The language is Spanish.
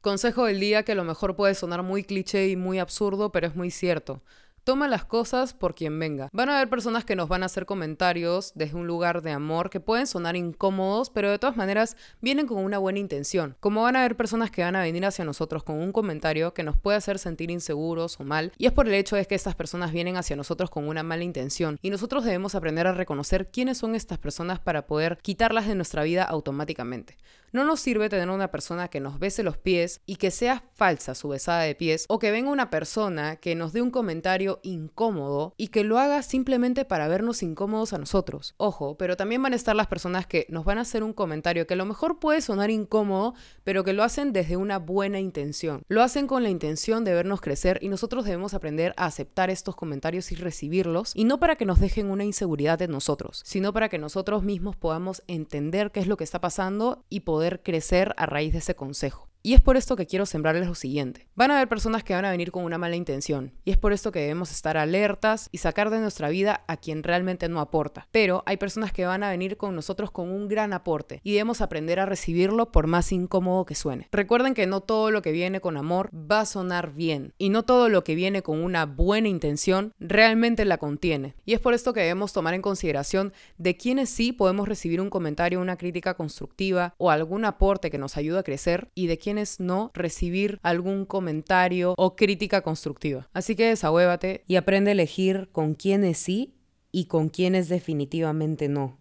Consejo del día que a lo mejor puede sonar muy cliché y muy absurdo, pero es muy cierto. Toma las cosas por quien venga. Van a haber personas que nos van a hacer comentarios desde un lugar de amor que pueden sonar incómodos, pero de todas maneras vienen con una buena intención. Como van a haber personas que van a venir hacia nosotros con un comentario que nos puede hacer sentir inseguros o mal, y es por el hecho de que estas personas vienen hacia nosotros con una mala intención, y nosotros debemos aprender a reconocer quiénes son estas personas para poder quitarlas de nuestra vida automáticamente. No nos sirve tener una persona que nos bese los pies y que sea falsa su besada de pies, o que venga una persona que nos dé un comentario incómodo y que lo haga simplemente para vernos incómodos a nosotros. Ojo, pero también van a estar las personas que nos van a hacer un comentario que a lo mejor puede sonar incómodo, pero que lo hacen desde una buena intención. Lo hacen con la intención de vernos crecer y nosotros debemos aprender a aceptar estos comentarios y recibirlos, y no para que nos dejen una inseguridad en nosotros, sino para que nosotros mismos podamos entender qué es lo que está pasando y poder poder crecer a raíz de ese consejo. Y es por esto que quiero sembrarles lo siguiente. Van a haber personas que van a venir con una mala intención, y es por esto que debemos estar alertas y sacar de nuestra vida a quien realmente no aporta. Pero hay personas que van a venir con nosotros con un gran aporte, y debemos aprender a recibirlo por más incómodo que suene. Recuerden que no todo lo que viene con amor va a sonar bien, y no todo lo que viene con una buena intención realmente la contiene. Y es por esto que debemos tomar en consideración de quienes sí podemos recibir un comentario, una crítica constructiva o algún aporte que nos ayude a crecer, y de quienes no recibir algún comentario o crítica constructiva. Así que desahuévate y aprende a elegir con quiénes sí y con quienes definitivamente no.